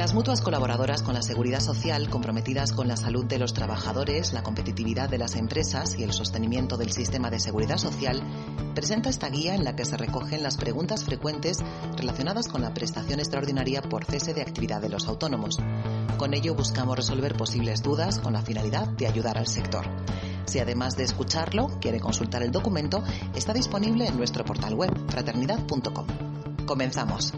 Las mutuas colaboradoras con la seguridad social, comprometidas con la salud de los trabajadores, la competitividad de las empresas y el sostenimiento del sistema de seguridad social, presenta esta guía en la que se recogen las preguntas frecuentes relacionadas con la prestación extraordinaria por cese de actividad de los autónomos. Con ello buscamos resolver posibles dudas con la finalidad de ayudar al sector. Si además de escucharlo quiere consultar el documento, está disponible en nuestro portal web fraternidad.com. Comenzamos.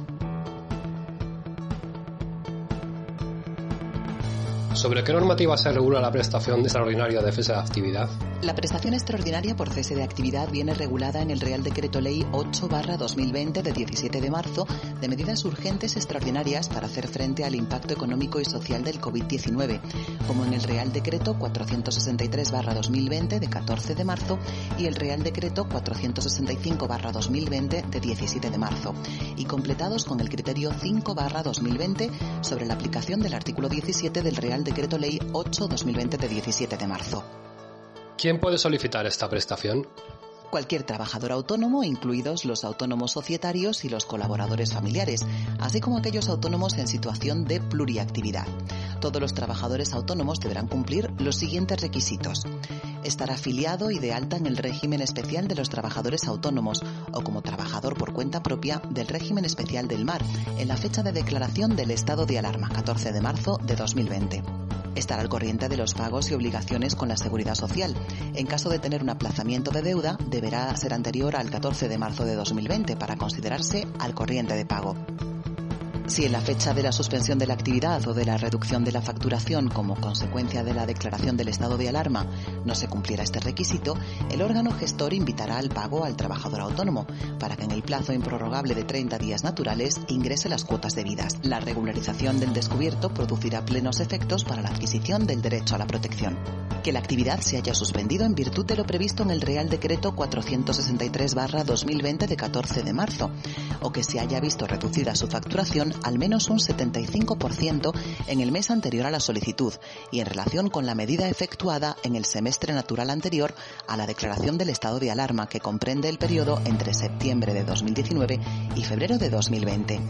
¿Sobre qué normativa se regula la prestación extraordinaria de cese de actividad? La prestación extraordinaria por cese de actividad viene regulada en el Real Decreto Ley 8-2020 de 17 de marzo de medidas urgentes extraordinarias para hacer frente al impacto económico y social del COVID-19, como en el Real Decreto 463-2020 de 14 de marzo y el Real Decreto 465-2020 de 17 de marzo, y completados con el criterio 5-2020 sobre la aplicación del artículo 17 del Real Decreto Ley 8-2020 de 17 de marzo. ¿Quién puede solicitar esta prestación? Cualquier trabajador autónomo, incluidos los autónomos societarios y los colaboradores familiares, así como aquellos autónomos en situación de pluriactividad. Todos los trabajadores autónomos deberán cumplir los siguientes requisitos. Estar afiliado y de alta en el régimen especial de los trabajadores autónomos o como trabajador por cuenta propia del régimen especial del mar en la fecha de declaración del estado de alarma 14 de marzo de 2020 estar al corriente de los pagos y obligaciones con la seguridad social. En caso de tener un aplazamiento de deuda, deberá ser anterior al 14 de marzo de 2020 para considerarse al corriente de pago. Si en la fecha de la suspensión de la actividad o de la reducción de la facturación como consecuencia de la declaración del estado de alarma no se cumpliera este requisito, el órgano gestor invitará al pago al trabajador autónomo para que en el plazo improrrogable de 30 días naturales ingrese las cuotas debidas. La regularización del descubierto producirá plenos efectos para la adquisición del derecho a la protección. Que la actividad se haya suspendido en virtud de lo previsto en el Real Decreto 463-2020 de 14 de marzo o que se haya visto reducida su facturación al menos un 75% en el mes anterior a la solicitud y en relación con la medida efectuada en el semestre natural anterior a la declaración del estado de alarma que comprende el periodo entre septiembre de 2019 y febrero de 2020.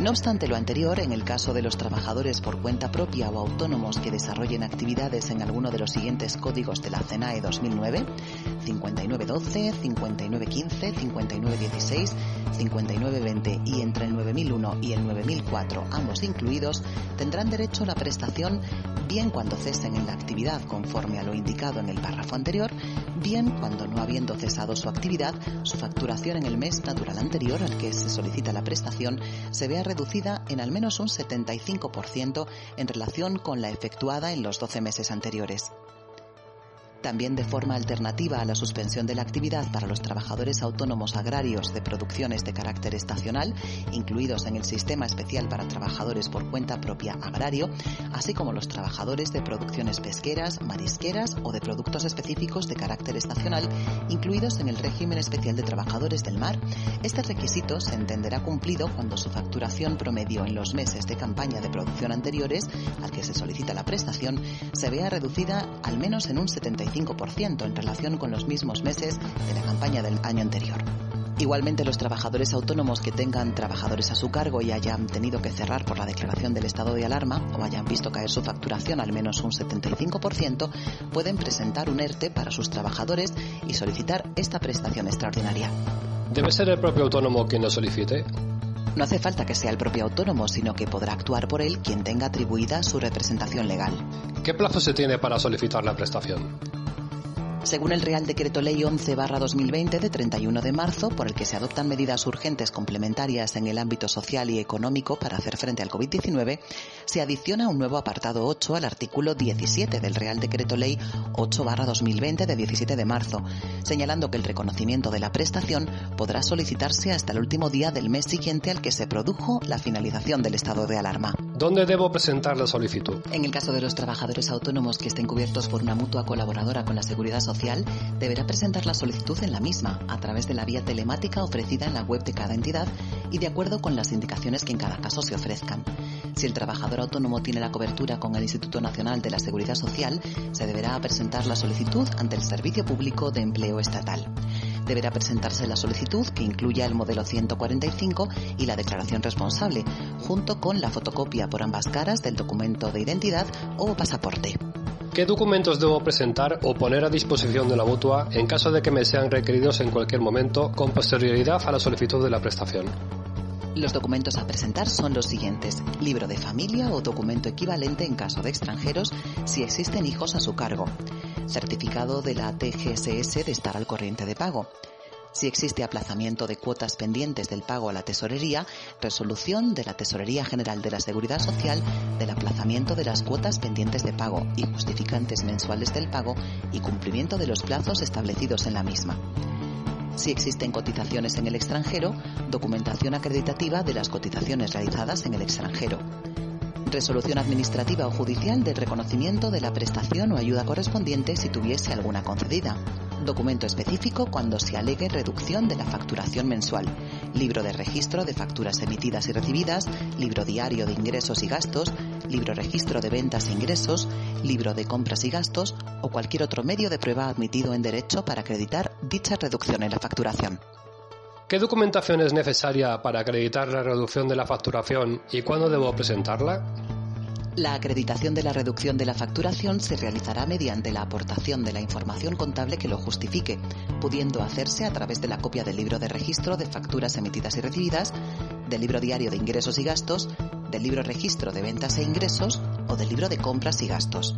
No obstante lo anterior, en el caso de los trabajadores por cuenta propia o autónomos que desarrollen actividades en alguno de los siguientes códigos de la CENAE 2009, 5912, 5915, 5916, 5920 y entre el 9001 y el 9004, ambos incluidos, tendrán derecho a la prestación bien cuando cesen en la actividad conforme a lo indicado en el párrafo anterior, bien cuando no habiendo cesado su actividad, su facturación en el mes natural anterior al que se solicita la prestación se vea reducida en al menos un 75% en relación con la efectuada en los 12 meses anteriores. También de forma alternativa a la suspensión de la actividad para los trabajadores autónomos agrarios de producciones de carácter estacional, incluidos en el Sistema Especial para Trabajadores por Cuenta Propia Agrario, así como los trabajadores de producciones pesqueras, marisqueras o de productos específicos de carácter estacional, incluidos en el régimen especial de trabajadores del mar, este requisito se entenderá cumplido cuando su facturación promedio en los meses de campaña de producción anteriores al que se solicita la prestación se vea reducida al menos en un 75% en relación con los mismos meses de la campaña del año anterior. Igualmente, los trabajadores autónomos que tengan trabajadores a su cargo y hayan tenido que cerrar por la declaración del estado de alarma o hayan visto caer su facturación al menos un 75%, pueden presentar un ERTE para sus trabajadores y solicitar esta prestación extraordinaria. ¿Debe ser el propio autónomo quien lo solicite? No hace falta que sea el propio autónomo, sino que podrá actuar por él quien tenga atribuida su representación legal. ¿Qué plazo se tiene para solicitar la prestación? Según el Real Decreto Ley 11-2020 de 31 de marzo, por el que se adoptan medidas urgentes complementarias en el ámbito social y económico para hacer frente al COVID-19, se adiciona un nuevo apartado 8 al artículo 17 del Real Decreto Ley 8-2020 de 17 de marzo, señalando que el reconocimiento de la prestación podrá solicitarse hasta el último día del mes siguiente al que se produjo la finalización del estado de alarma. ¿Dónde debo presentar la solicitud? En el caso de los trabajadores autónomos que estén cubiertos por una mutua colaboradora con la Seguridad Social, deberá presentar la solicitud en la misma, a través de la vía telemática ofrecida en la web de cada entidad y de acuerdo con las indicaciones que en cada caso se ofrezcan. Si el trabajador autónomo tiene la cobertura con el Instituto Nacional de la Seguridad Social, se deberá presentar la solicitud ante el Servicio Público de Empleo Estatal. Deberá presentarse la solicitud que incluya el modelo 145 y la declaración responsable, junto con la fotocopia por ambas caras del documento de identidad o pasaporte. ¿Qué documentos debo presentar o poner a disposición de la mutua en caso de que me sean requeridos en cualquier momento con posterioridad a la solicitud de la prestación? Los documentos a presentar son los siguientes. Libro de familia o documento equivalente en caso de extranjeros si existen hijos a su cargo. Certificado de la TGSS de estar al corriente de pago. Si existe aplazamiento de cuotas pendientes del pago a la tesorería, resolución de la Tesorería General de la Seguridad Social del aplazamiento de las cuotas pendientes de pago y justificantes mensuales del pago y cumplimiento de los plazos establecidos en la misma si existen cotizaciones en el extranjero, documentación acreditativa de las cotizaciones realizadas en el extranjero. Resolución administrativa o judicial del reconocimiento de la prestación o ayuda correspondiente si tuviese alguna concedida. Documento específico cuando se alegue reducción de la facturación mensual. Libro de registro de facturas emitidas y recibidas. Libro diario de ingresos y gastos. Libro registro de ventas e ingresos. Libro de compras y gastos. O cualquier otro medio de prueba admitido en derecho para acreditar dicha reducción en la facturación. ¿Qué documentación es necesaria para acreditar la reducción de la facturación y cuándo debo presentarla? La acreditación de la reducción de la facturación se realizará mediante la aportación de la información contable que lo justifique, pudiendo hacerse a través de la copia del libro de registro de facturas emitidas y recibidas, del libro diario de ingresos y gastos, del libro registro de ventas e ingresos o del libro de compras y gastos.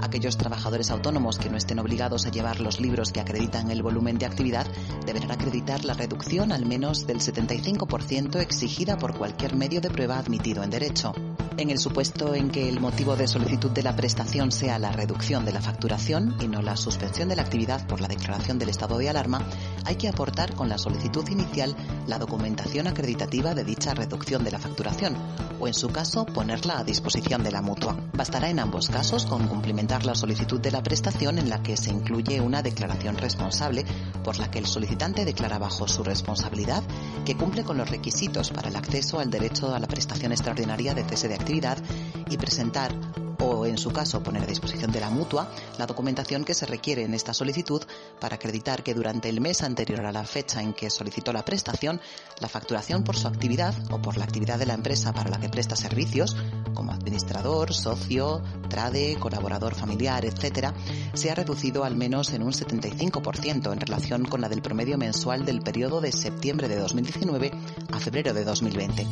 Aquellos trabajadores autónomos que no estén obligados a llevar los libros que acreditan el volumen de actividad deberán acreditar la reducción al menos del 75% exigida por cualquier medio de prueba admitido en derecho. En el supuesto en que el motivo de solicitud de la prestación sea la reducción de la facturación y no la suspensión de la actividad por la declaración del estado de alarma, hay que aportar con la solicitud inicial la documentación acreditativa de dicha reducción de la facturación o, en su caso, ponerla a disposición de la mutua. Bastará en ambos casos con cumplimentar la solicitud de la prestación en la que se incluye una declaración responsable por la que el solicitante declara bajo su responsabilidad que cumple con los requisitos para el acceso al derecho a la prestación extraordinaria de cese de y presentar o, en su caso, poner a disposición de la mutua la documentación que se requiere en esta solicitud para acreditar que durante el mes anterior a la fecha en que solicitó la prestación, la facturación por su actividad o por la actividad de la empresa para la que presta servicios, como administrador, socio, trade, colaborador familiar, etc., se ha reducido al menos en un 75% en relación con la del promedio mensual del periodo de septiembre de 2019 a febrero de 2020.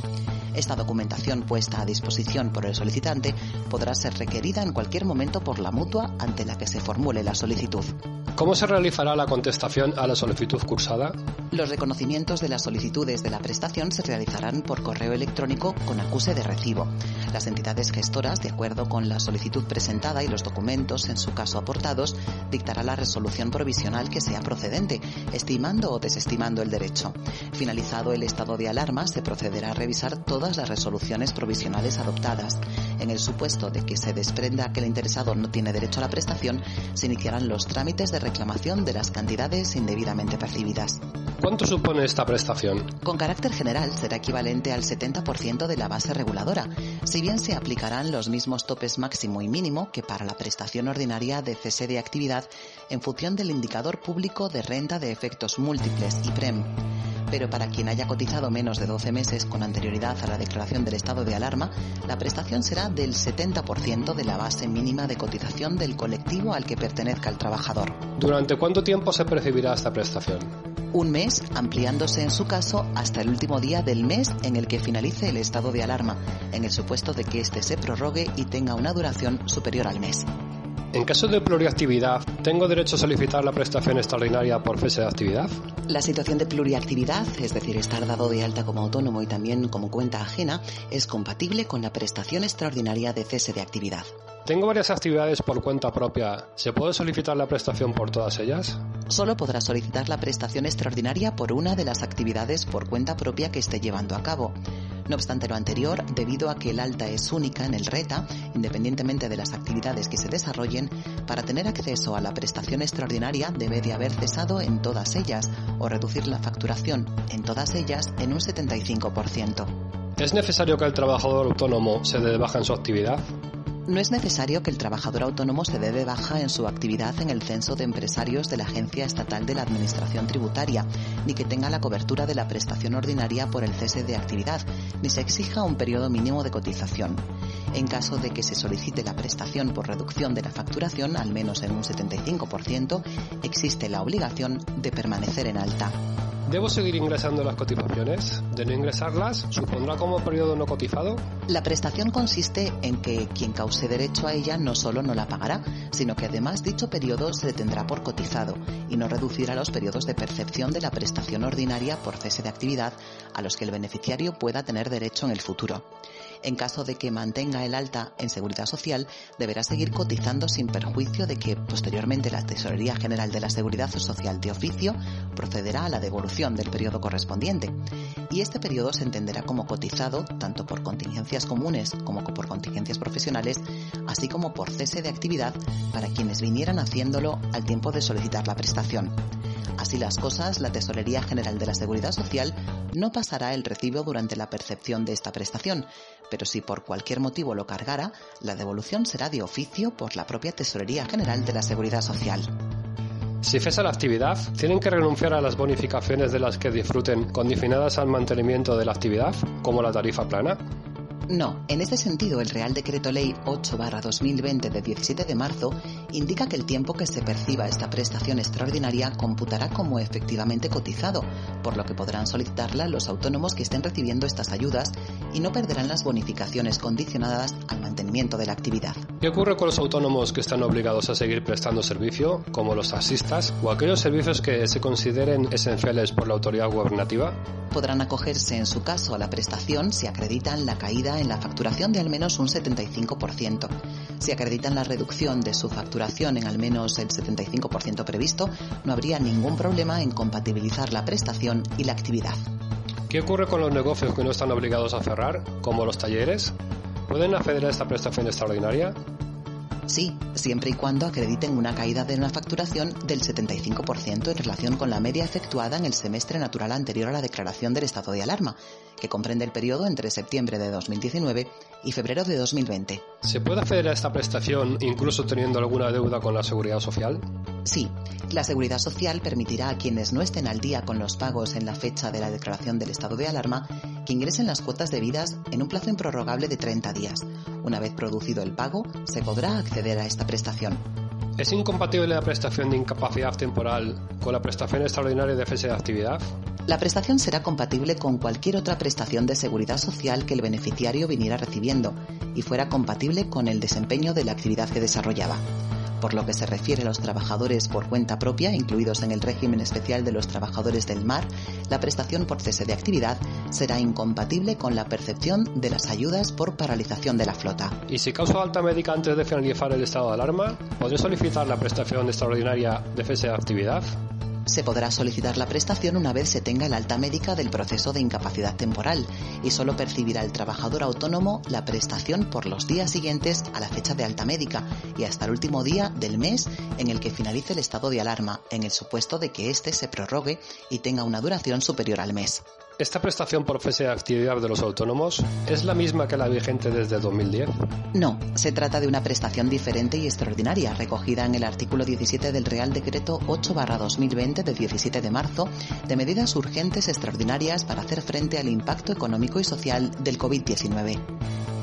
Esta documentación puesta a disposición por el solicitante podrá ser requerida en cualquier momento por la mutua ante la que se formule la solicitud. ¿Cómo se realizará la contestación a la solicitud cursada? Los reconocimientos de las solicitudes de la prestación se realizarán por correo electrónico con acuse de recibo. Las entidades gestoras, de acuerdo con la solicitud presentada y los documentos, en su caso aportados, dictará la resolución provisional que sea procedente, estimando o desestimando el derecho. Finalizado el estado de alarma, se procederá a revisar todas las resoluciones provisionales adoptadas. En el supuesto de que se desprenda que el interesado no tiene derecho a la prestación, se iniciarán los trámites de reclamación de las cantidades indebidamente percibidas. ¿Cuánto supone esta prestación? Con carácter general será equivalente al 70% de la base reguladora, si bien se aplicarán los mismos topes máximo y mínimo que para la prestación ordinaria de cese de actividad en función del indicador público de renta de efectos múltiples y PREM pero para quien haya cotizado menos de 12 meses con anterioridad a la declaración del estado de alarma, la prestación será del 70% de la base mínima de cotización del colectivo al que pertenezca el trabajador. ¿Durante cuánto tiempo se percibirá esta prestación? Un mes, ampliándose en su caso hasta el último día del mes en el que finalice el estado de alarma, en el supuesto de que éste se prorrogue y tenga una duración superior al mes. En caso de pluriactividad, ¿tengo derecho a solicitar la prestación extraordinaria por cese de actividad? La situación de pluriactividad, es decir, estar dado de alta como autónomo y también como cuenta ajena, es compatible con la prestación extraordinaria de cese de actividad. Tengo varias actividades por cuenta propia. ¿Se puede solicitar la prestación por todas ellas? Solo podrá solicitar la prestación extraordinaria por una de las actividades por cuenta propia que esté llevando a cabo. No obstante lo anterior, debido a que el alta es única en el RETA, independientemente de las actividades que se desarrollen, para tener acceso a la prestación extraordinaria debe de haber cesado en todas ellas o reducir la facturación en todas ellas en un 75%. ¿Es necesario que el trabajador autónomo se dé baja en su actividad? No es necesario que el trabajador autónomo se dé de baja en su actividad en el censo de empresarios de la Agencia Estatal de la Administración Tributaria, ni que tenga la cobertura de la prestación ordinaria por el cese de actividad, ni se exija un periodo mínimo de cotización. En caso de que se solicite la prestación por reducción de la facturación, al menos en un 75%, existe la obligación de permanecer en alta. ¿Debo seguir ingresando las cotizaciones? ¿De no ingresarlas supondrá como periodo no cotizado? La prestación consiste en que quien cause derecho a ella no solo no la pagará, sino que además dicho periodo se tendrá por cotizado y no reducirá los periodos de percepción de la prestación ordinaria por cese de actividad a los que el beneficiario pueda tener derecho en el futuro. En caso de que mantenga el alta en seguridad social, deberá seguir cotizando sin perjuicio de que posteriormente la Tesorería General de la Seguridad Social de oficio procederá a la devolución del periodo correspondiente. Y este periodo se entenderá como cotizado tanto por contingencias comunes como por contingencias profesionales, así como por cese de actividad para quienes vinieran haciéndolo al tiempo de solicitar la prestación. Así las cosas, la Tesorería General de la Seguridad Social no pasará el recibo durante la percepción de esta prestación, pero si por cualquier motivo lo cargara, la devolución será de oficio por la propia Tesorería General de la Seguridad Social. Si cesa la actividad, ¿tienen que renunciar a las bonificaciones de las que disfruten condicionadas al mantenimiento de la actividad, como la tarifa plana? No, en este sentido el Real Decreto Ley 8-2020 de 17 de marzo indica que el tiempo que se perciba esta prestación extraordinaria computará como efectivamente cotizado, por lo que podrán solicitarla los autónomos que estén recibiendo estas ayudas y no perderán las bonificaciones condicionadas al mantenimiento de la actividad. ¿Qué ocurre con los autónomos que están obligados a seguir prestando servicio, como los taxistas o aquellos servicios que se consideren esenciales por la autoridad gubernativa? Podrán acogerse en su caso a la prestación si acreditan la caída en la facturación de al menos un 75%. Si acreditan la reducción de su facturación en al menos el 75% previsto, no habría ningún problema en compatibilizar la prestación y la actividad. ¿Qué ocurre con los negocios que no están obligados a cerrar, como los talleres? ¿Pueden acceder a esta prestación extraordinaria? Sí, siempre y cuando acrediten una caída de una facturación del 75% en relación con la media efectuada en el semestre natural anterior a la declaración del estado de alarma, que comprende el periodo entre septiembre de 2019 y febrero de 2020. ¿Se puede acceder a esta prestación incluso teniendo alguna deuda con la seguridad social? Sí, la seguridad social permitirá a quienes no estén al día con los pagos en la fecha de la declaración del estado de alarma que ingresen las cuotas debidas en un plazo improrrogable de 30 días. Una vez producido el pago, se podrá acceder a esta prestación. ¿Es incompatible la prestación de incapacidad temporal con la prestación extraordinaria de cese de actividad? La prestación será compatible con cualquier otra prestación de seguridad social que el beneficiario viniera recibiendo y fuera compatible con el desempeño de la actividad que desarrollaba. Por lo que se refiere a los trabajadores por cuenta propia, incluidos en el régimen especial de los trabajadores del mar, la prestación por cese de actividad será incompatible con la percepción de las ayudas por paralización de la flota. ¿Y si causa alta médica antes de finalizar el estado de alarma, podré solicitar la prestación extraordinaria de cese de actividad? Se podrá solicitar la prestación una vez se tenga el alta médica del proceso de incapacidad temporal y solo percibirá el trabajador autónomo la prestación por los días siguientes a la fecha de alta médica y hasta el último día del mes en el que finalice el estado de alarma, en el supuesto de que éste se prorrogue y tenga una duración superior al mes. ¿Esta prestación por cese de actividad de los autónomos es la misma que la vigente desde 2010? No, se trata de una prestación diferente y extraordinaria, recogida en el artículo 17 del Real Decreto 8-2020 del 17 de marzo, de medidas urgentes extraordinarias para hacer frente al impacto económico y social del COVID-19.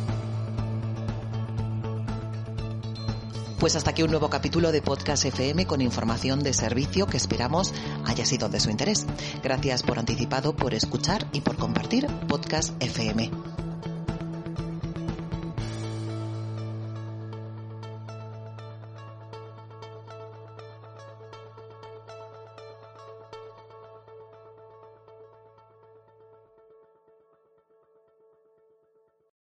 Pues hasta aquí un nuevo capítulo de Podcast FM con información de servicio que esperamos haya sido de su interés. Gracias por anticipado, por escuchar y por compartir Podcast FM.